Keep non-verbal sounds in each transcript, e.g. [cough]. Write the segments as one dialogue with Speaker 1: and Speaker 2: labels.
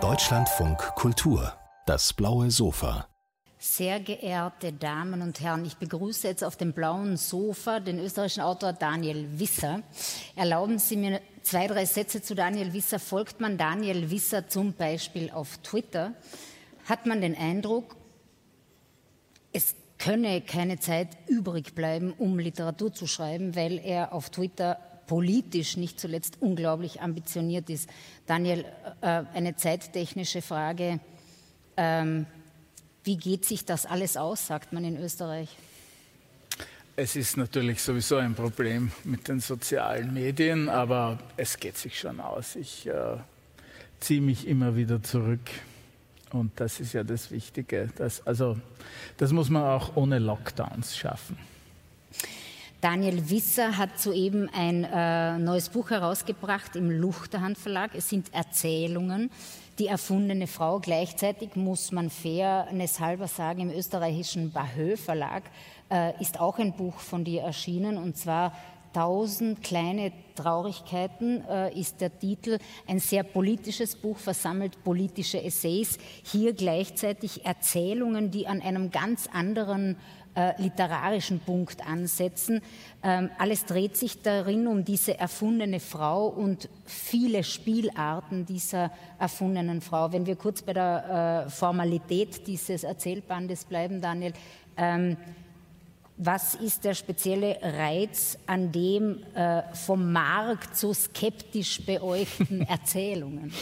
Speaker 1: Deutschlandfunk Kultur, das blaue Sofa.
Speaker 2: Sehr geehrte Damen und Herren, ich begrüße jetzt auf dem blauen Sofa den österreichischen Autor Daniel Wisser. Erlauben Sie mir zwei, drei Sätze zu Daniel Wisser. Folgt man Daniel Wisser zum Beispiel auf Twitter, hat man den Eindruck, es könne keine Zeit übrig bleiben, um Literatur zu schreiben, weil er auf Twitter politisch nicht zuletzt unglaublich ambitioniert ist. Daniel, äh, eine zeittechnische Frage. Ähm, wie geht sich das alles aus, sagt man in Österreich?
Speaker 3: Es ist natürlich sowieso ein Problem mit den sozialen Medien, aber es geht sich schon aus. Ich äh, ziehe mich immer wieder zurück. Und das ist ja das Wichtige. Das, also, das muss man auch ohne Lockdowns schaffen.
Speaker 2: Daniel Wisser hat soeben ein äh, neues Buch herausgebracht im Luchterhand Verlag. Es sind Erzählungen, die erfundene Frau. Gleichzeitig muss man fairness sagen, im österreichischen Bahö Verlag äh, ist auch ein Buch von dir erschienen und zwar Tausend kleine Traurigkeiten äh, ist der Titel. Ein sehr politisches Buch, versammelt politische Essays. Hier gleichzeitig Erzählungen, die an einem ganz anderen äh, literarischen Punkt ansetzen. Ähm, alles dreht sich darin um diese erfundene Frau und viele Spielarten dieser erfundenen Frau. Wenn wir kurz bei der äh, Formalität dieses Erzählbandes bleiben, Daniel, ähm, was ist der spezielle Reiz an dem äh, vom Markt so skeptisch beäugten [laughs] Erzählungen?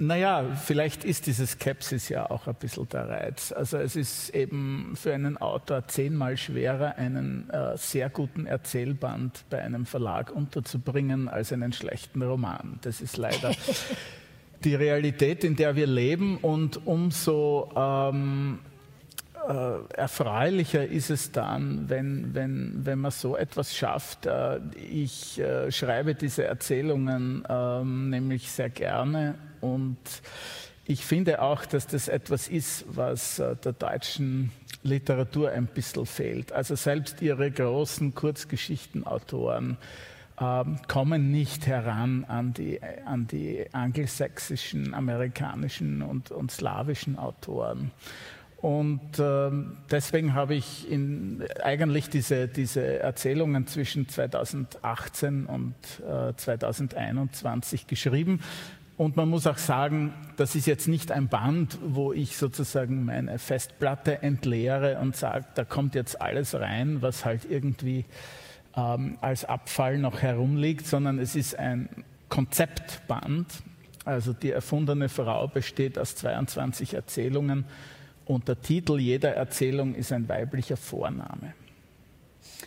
Speaker 3: Naja, vielleicht ist diese Skepsis ja auch ein bisschen der Reiz. Also es ist eben für einen Autor zehnmal schwerer, einen äh, sehr guten Erzählband bei einem Verlag unterzubringen, als einen schlechten Roman. Das ist leider [laughs] die Realität, in der wir leben und umso ähm, äh, erfreulicher ist es dann, wenn, wenn, wenn man so etwas schafft. Äh, ich äh, schreibe diese Erzählungen ähm, nämlich sehr gerne und ich finde auch, dass das etwas ist, was äh, der deutschen Literatur ein bisschen fehlt. Also selbst ihre großen Kurzgeschichtenautoren ähm, kommen nicht heran an die, an die angelsächsischen, amerikanischen und, und slawischen Autoren. Und äh, deswegen habe ich in, eigentlich diese, diese Erzählungen zwischen 2018 und äh, 2021 geschrieben. Und man muss auch sagen, das ist jetzt nicht ein Band, wo ich sozusagen meine Festplatte entleere und sage, da kommt jetzt alles rein, was halt irgendwie ähm, als Abfall noch herumliegt, sondern es ist ein Konzeptband. Also die erfundene Frau besteht aus 22 Erzählungen und der Titel jeder Erzählung ist ein weiblicher Vorname.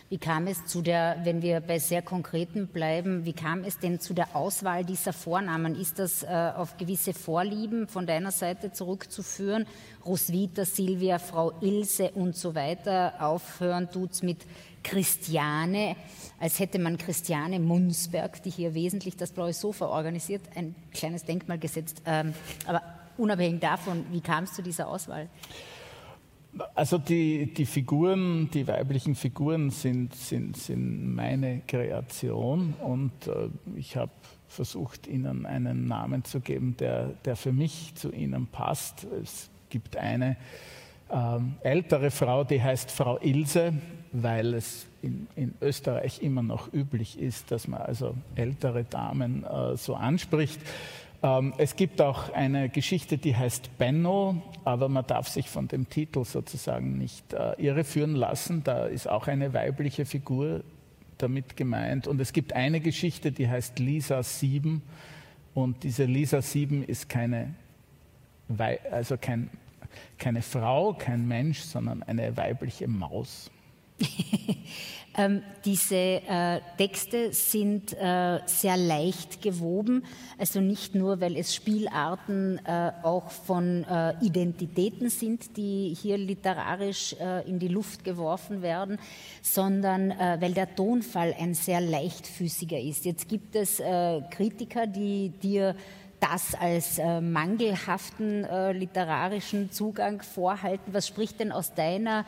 Speaker 2: Wie kam es zu der, wenn wir bei sehr konkreten bleiben, wie kam es denn zu der Auswahl dieser Vornamen? Ist das äh, auf gewisse Vorlieben von deiner Seite zurückzuführen? Roswitha, Silvia, Frau Ilse und so weiter. Aufhören tut's mit Christiane, als hätte man Christiane Munsberg, die hier wesentlich das Blaue Sofa organisiert, ein kleines Denkmal gesetzt. Ähm, aber unabhängig davon, wie kam es zu dieser Auswahl?
Speaker 3: Also die, die Figuren, die weiblichen Figuren sind, sind, sind meine Kreation und äh, ich habe versucht, ihnen einen Namen zu geben, der, der für mich zu ihnen passt. Es gibt eine ähm, ältere Frau, die heißt Frau Ilse, weil es in, in, Österreich immer noch üblich ist, dass man also ältere Damen äh, so anspricht. Ähm, es gibt auch eine Geschichte, die heißt Benno, aber man darf sich von dem Titel sozusagen nicht äh, irreführen lassen. Da ist auch eine weibliche Figur damit gemeint. Und es gibt eine Geschichte, die heißt Lisa 7. Und diese Lisa 7 ist keine, also kein, keine Frau, kein Mensch, sondern eine weibliche Maus. [laughs]
Speaker 2: Ähm, diese äh, Texte sind äh, sehr leicht gewoben, also nicht nur, weil es Spielarten äh, auch von äh, Identitäten sind, die hier literarisch äh, in die Luft geworfen werden, sondern äh, weil der Tonfall ein sehr leichtfüßiger ist. Jetzt gibt es Kritiker, die dir das als äh, mangelhaften äh, literarischen Zugang vorhalten. Was spricht denn aus deiner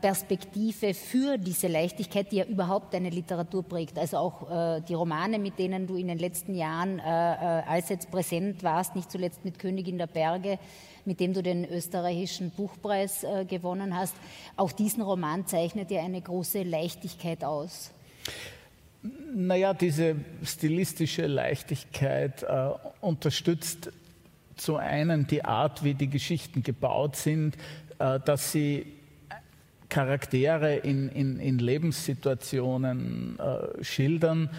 Speaker 2: Perspektive für diese Leichtigkeit, die ja überhaupt deine Literatur prägt. Also auch äh, die Romane, mit denen du in den letzten Jahren äh, äh, allseits präsent warst, nicht zuletzt mit Königin der Berge, mit dem du den österreichischen Buchpreis äh, gewonnen hast. Auch diesen Roman zeichnet ja eine große Leichtigkeit aus.
Speaker 3: Naja, diese stilistische Leichtigkeit äh, unterstützt zu einen die Art, wie die Geschichten gebaut sind, dass sie Charaktere in, in, in Lebenssituationen äh, schildern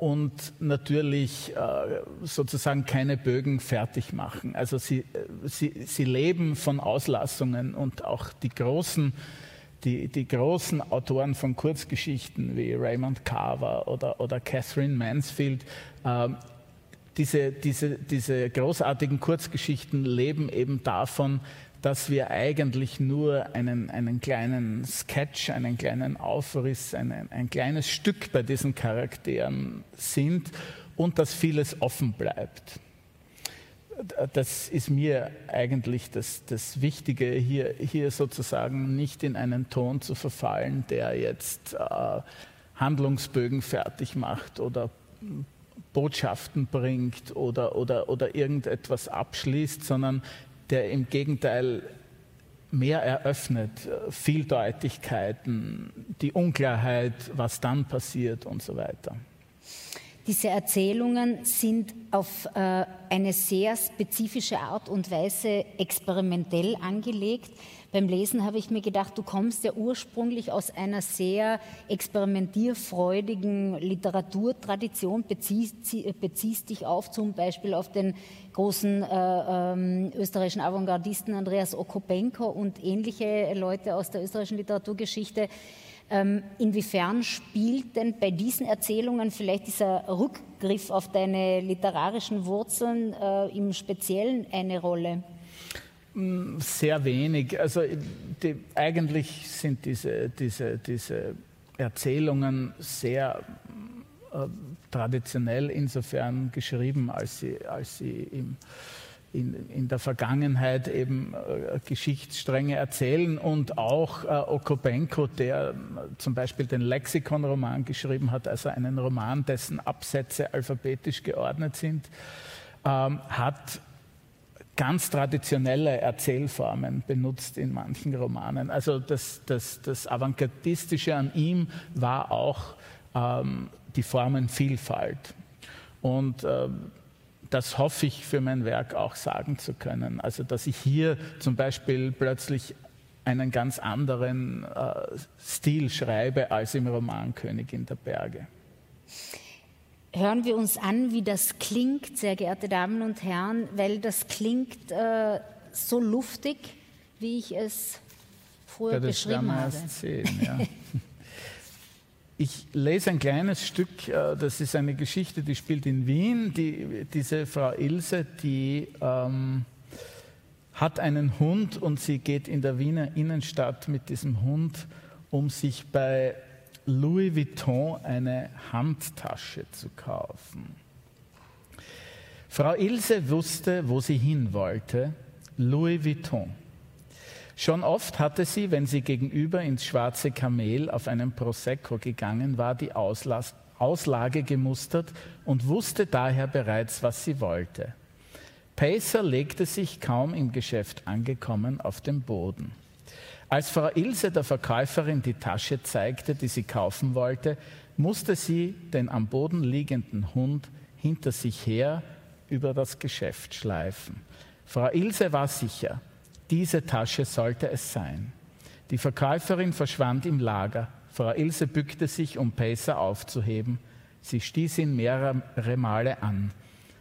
Speaker 3: und natürlich äh, sozusagen keine Bögen fertig machen. Also sie, äh, sie, sie leben von Auslassungen und auch die großen, die, die großen Autoren von Kurzgeschichten wie Raymond Carver oder, oder Catherine Mansfield, äh, diese, diese, diese großartigen Kurzgeschichten leben eben davon, dass wir eigentlich nur einen, einen kleinen Sketch, einen kleinen Aufriss, einen, ein kleines Stück bei diesen Charakteren sind und dass vieles offen bleibt. Das ist mir eigentlich das, das Wichtige, hier, hier sozusagen nicht in einen Ton zu verfallen, der jetzt äh, Handlungsbögen fertig macht oder Botschaften bringt oder, oder, oder irgendetwas abschließt, sondern der im Gegenteil mehr eröffnet, Vieldeutigkeiten, die Unklarheit, was dann passiert und so weiter.
Speaker 2: Diese Erzählungen sind auf äh, eine sehr spezifische Art und Weise experimentell angelegt. Beim Lesen habe ich mir gedacht, du kommst ja ursprünglich aus einer sehr experimentierfreudigen Literaturtradition, beziehst, beziehst dich auf zum Beispiel auf den großen äh, ähm, österreichischen Avantgardisten Andreas Okopenko und ähnliche Leute aus der österreichischen Literaturgeschichte. Ähm, inwiefern spielt denn bei diesen Erzählungen vielleicht dieser Rückgriff auf deine literarischen Wurzeln äh, im Speziellen eine Rolle?
Speaker 3: Mm, sehr wenig. Also die, eigentlich sind diese, diese, diese Erzählungen sehr äh, traditionell insofern geschrieben, als sie, als sie im, in, in, der Vergangenheit eben äh, Geschichtsstränge erzählen und auch äh, Okopenko, der zum Beispiel den Lexikon-Roman geschrieben hat, also einen Roman, dessen Absätze alphabetisch geordnet sind, ähm, hat ganz traditionelle Erzählformen benutzt in manchen Romanen. Also das, das, das Avantgardistische an ihm war auch ähm, die Formenvielfalt. Und äh, das hoffe ich für mein Werk auch sagen zu können. Also dass ich hier zum Beispiel plötzlich einen ganz anderen äh, Stil schreibe als im Roman Königin der Berge.
Speaker 2: Hören wir uns an, wie das klingt, sehr geehrte Damen und Herren, weil das klingt äh, so luftig, wie ich es früher ja, das beschrieben habe. Sehen, ja. [laughs]
Speaker 3: Ich lese ein kleines Stück, äh, das ist eine Geschichte, die spielt in Wien. Die, diese Frau Ilse, die ähm, hat einen Hund und sie geht in der Wiener Innenstadt mit diesem Hund, um sich bei Louis Vuitton eine Handtasche zu kaufen. Frau Ilse wusste, wo sie hin wollte, Louis Vuitton. Schon oft hatte sie, wenn sie gegenüber ins Schwarze Kamel auf einem Prosecco gegangen war, die Auslas Auslage gemustert und wusste daher bereits, was sie wollte. Pacer legte sich kaum im Geschäft angekommen auf den Boden. Als Frau Ilse der Verkäuferin die Tasche zeigte, die sie kaufen wollte, musste sie den am Boden liegenden Hund hinter sich her über das Geschäft schleifen. Frau Ilse war sicher, diese Tasche sollte es sein. Die Verkäuferin verschwand im Lager. Frau Ilse bückte sich, um Pacer aufzuheben. Sie stieß ihn mehrere Male an.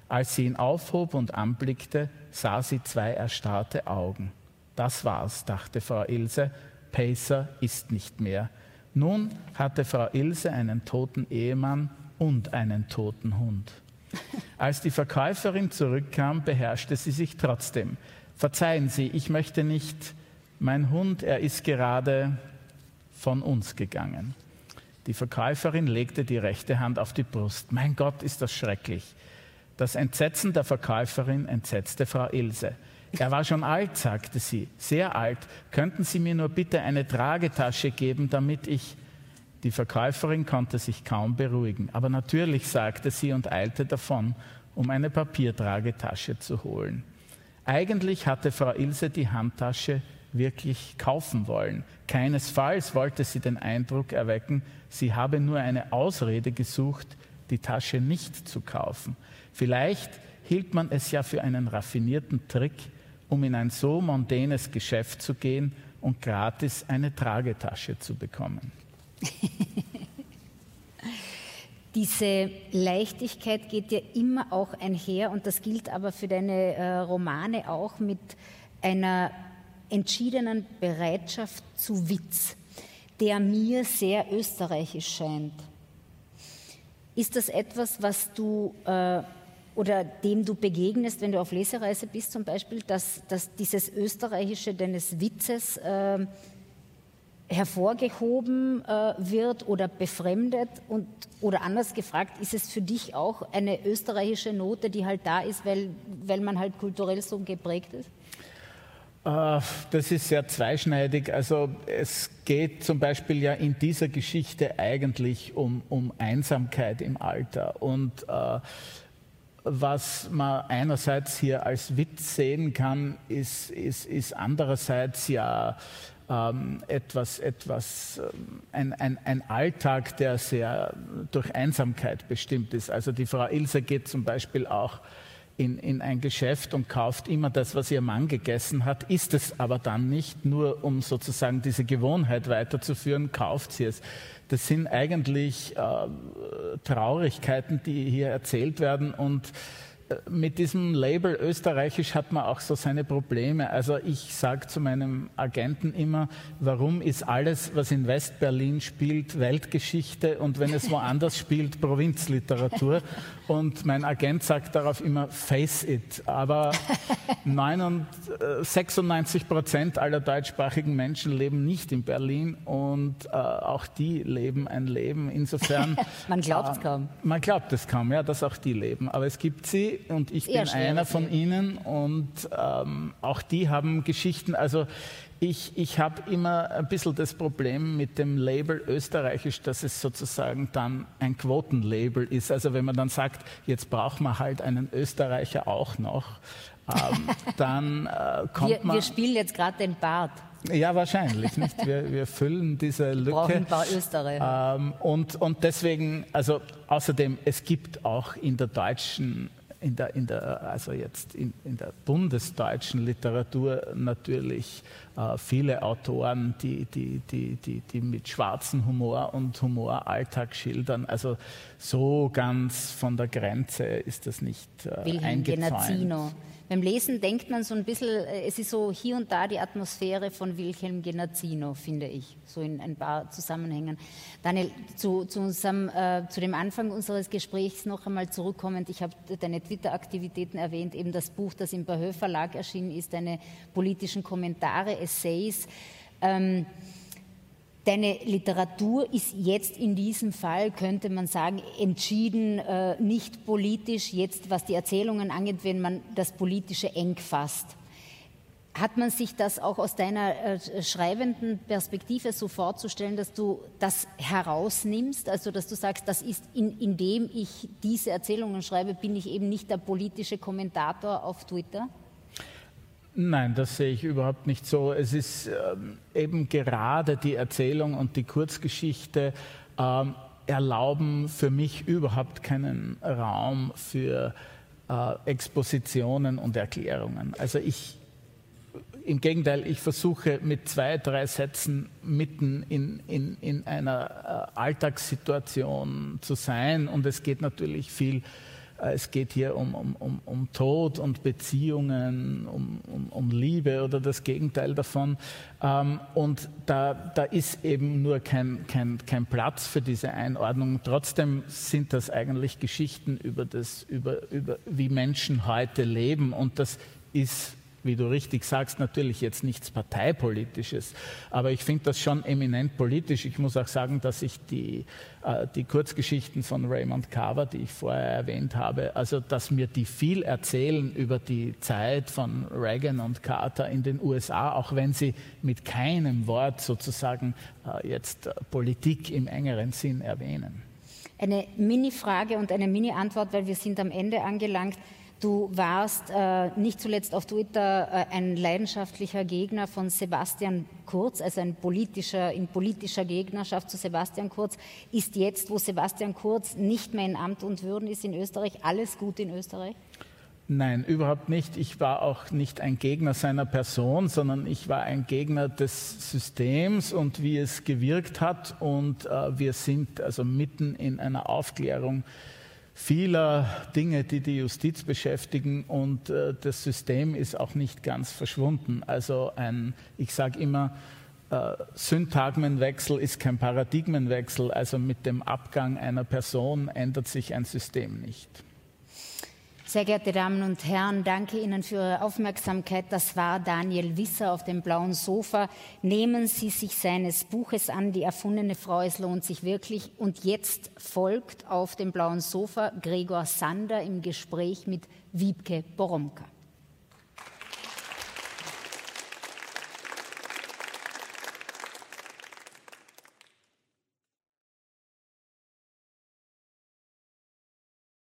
Speaker 3: Als sie ihn aufhob und anblickte, sah sie zwei erstarrte Augen. Das war's, dachte Frau Ilse. Pacer ist nicht mehr. Nun hatte Frau Ilse einen toten Ehemann und einen toten Hund. [laughs] Als die Verkäuferin zurückkam, beherrschte sie sich trotzdem. Verzeihen Sie, ich möchte nicht, mein Hund, er ist gerade von uns gegangen. Die Verkäuferin legte die rechte Hand auf die Brust. Mein Gott, ist das schrecklich. Das Entsetzen der Verkäuferin entsetzte Frau Ilse. Er war schon alt, sagte sie, sehr alt. Könnten Sie mir nur bitte eine Tragetasche geben, damit ich. Die Verkäuferin konnte sich kaum beruhigen. Aber natürlich, sagte sie und eilte davon, um eine Papiertragetasche zu holen. Eigentlich hatte Frau Ilse die Handtasche wirklich kaufen wollen. Keinesfalls wollte sie den Eindruck erwecken, sie habe nur eine Ausrede gesucht, die Tasche nicht zu kaufen. Vielleicht hielt man es ja für einen raffinierten Trick, um in ein so mondänes Geschäft zu gehen und gratis eine Tragetasche zu bekommen. [laughs]
Speaker 2: Diese Leichtigkeit geht ja immer auch einher und das gilt aber für deine äh, Romane auch mit einer entschiedenen Bereitschaft zu Witz, der mir sehr österreichisch scheint. Ist das etwas, was du äh, oder dem du begegnest, wenn du auf Lesereise bist zum Beispiel, dass, dass dieses Österreichische deines Witzes äh, hervorgehoben äh, wird oder befremdet? Und, oder anders gefragt, ist es für dich auch eine österreichische Note, die halt da ist, weil, weil man halt kulturell so geprägt ist?
Speaker 3: Äh, das ist sehr zweischneidig. Also es geht zum Beispiel ja in dieser Geschichte eigentlich um, um Einsamkeit im Alter. Und äh, was man einerseits hier als Witz sehen kann, ist, ist, ist andererseits ja ähm, etwas, etwas ähm, ein, ein, ein Alltag, der sehr durch Einsamkeit bestimmt ist. Also die Frau Ilse geht zum Beispiel auch in, in ein Geschäft und kauft immer das, was ihr Mann gegessen hat, isst es aber dann nicht, nur um sozusagen diese Gewohnheit weiterzuführen, kauft sie es. Das sind eigentlich äh, Traurigkeiten, die hier erzählt werden und mit diesem Label österreichisch hat man auch so seine Probleme. Also ich sage zu meinem Agenten immer, warum ist alles, was in Westberlin spielt, Weltgeschichte und wenn es woanders [laughs] spielt, Provinzliteratur. Und mein Agent sagt darauf immer, face it. Aber 96 Prozent aller deutschsprachigen Menschen leben nicht in Berlin und äh, auch die leben ein Leben. Insofern. [laughs]
Speaker 2: man glaubt es äh, kaum.
Speaker 3: Man glaubt es kaum, ja, dass auch die leben. Aber es gibt sie und ich bin einer von ihnen und ähm, auch die haben Geschichten. Also ich, ich habe immer ein bisschen das Problem mit dem Label österreichisch, dass es sozusagen dann ein Quotenlabel ist. Also wenn man dann sagt, jetzt braucht man halt einen Österreicher auch noch, ähm, [laughs] dann äh, kommt
Speaker 2: wir,
Speaker 3: man...
Speaker 2: Wir spielen jetzt gerade den Bart.
Speaker 3: Ja, wahrscheinlich. Nicht? Wir, wir [laughs] füllen diese Lücke. Brauchen
Speaker 2: ein paar Österreicher.
Speaker 3: Ähm, und, und deswegen, also außerdem, es gibt auch in der deutschen in der, in der, also jetzt in, in der bundesdeutschen Literatur natürlich äh, viele Autoren, die, die, die, die, die mit schwarzem Humor und Humor Alltag schildern. Also so ganz von der Grenze ist das nicht äh, Wilhelm Genazzino
Speaker 2: beim Lesen denkt man so ein bisschen, äh, es ist so hier und da die Atmosphäre von Wilhelm Genazzino, finde ich, so in ein paar Zusammenhängen. Daniel, zu, zu, unserem, äh, zu dem Anfang unseres Gesprächs noch einmal zurückkommend, ich habe deine Twitter-Aktivitäten erwähnt, eben das Buch, das im Bahö Verlag erschienen ist, deine politischen Kommentare, Essays. Ähm, Deine Literatur ist jetzt in diesem Fall, könnte man sagen, entschieden äh, nicht politisch, jetzt was die Erzählungen angeht, wenn man das Politische eng fasst. Hat man sich das auch aus deiner äh, schreibenden Perspektive so vorzustellen, dass du das herausnimmst, also dass du sagst, das ist, in, indem ich diese Erzählungen schreibe, bin ich eben nicht der politische Kommentator auf Twitter?
Speaker 3: Nein, das sehe ich überhaupt nicht so. Es ist ähm, eben gerade die Erzählung und die Kurzgeschichte ähm, erlauben für mich überhaupt keinen Raum für äh, Expositionen und Erklärungen. Also ich, im Gegenteil, ich versuche mit zwei, drei Sätzen mitten in, in, in einer äh, Alltagssituation zu sein und es geht natürlich viel es geht hier um, um, um, um Tod und Beziehungen, um, um, um Liebe oder das Gegenteil davon. Ähm, und da, da ist eben nur kein, kein, kein Platz für diese Einordnung. Trotzdem sind das eigentlich Geschichten über, das, über, über wie Menschen heute leben. Und das ist wie du richtig sagst, natürlich jetzt nichts Parteipolitisches, aber ich finde das schon eminent politisch. Ich muss auch sagen, dass ich die, äh, die Kurzgeschichten von Raymond Carver, die ich vorher erwähnt habe, also dass mir die viel erzählen über die Zeit von Reagan und Carter in den USA, auch wenn sie mit keinem Wort sozusagen äh, jetzt Politik im engeren Sinn erwähnen.
Speaker 2: Eine Mini-Frage und eine Mini-Antwort, weil wir sind am Ende angelangt. Du warst äh, nicht zuletzt auf Twitter äh, ein leidenschaftlicher Gegner von Sebastian Kurz, also ein politischer, in politischer Gegnerschaft zu Sebastian Kurz. Ist jetzt, wo Sebastian Kurz nicht mehr in Amt und Würden ist in Österreich, alles gut in Österreich?
Speaker 3: Nein, überhaupt nicht. Ich war auch nicht ein Gegner seiner Person, sondern ich war ein Gegner des Systems und wie es gewirkt hat. Und äh, wir sind also mitten in einer Aufklärung vieler Dinge, die die Justiz beschäftigen und äh, das System ist auch nicht ganz verschwunden. Also ein, ich sage immer, äh, Syntagmenwechsel ist kein Paradigmenwechsel, also mit dem Abgang einer Person ändert sich ein System nicht.
Speaker 2: Sehr geehrte Damen und Herren, danke Ihnen für Ihre Aufmerksamkeit. Das war Daniel Wisser auf dem blauen Sofa. Nehmen Sie sich seines Buches an, Die erfundene Frau, es lohnt sich wirklich. Und jetzt folgt auf dem blauen Sofa Gregor Sander im Gespräch mit Wiebke Boromka.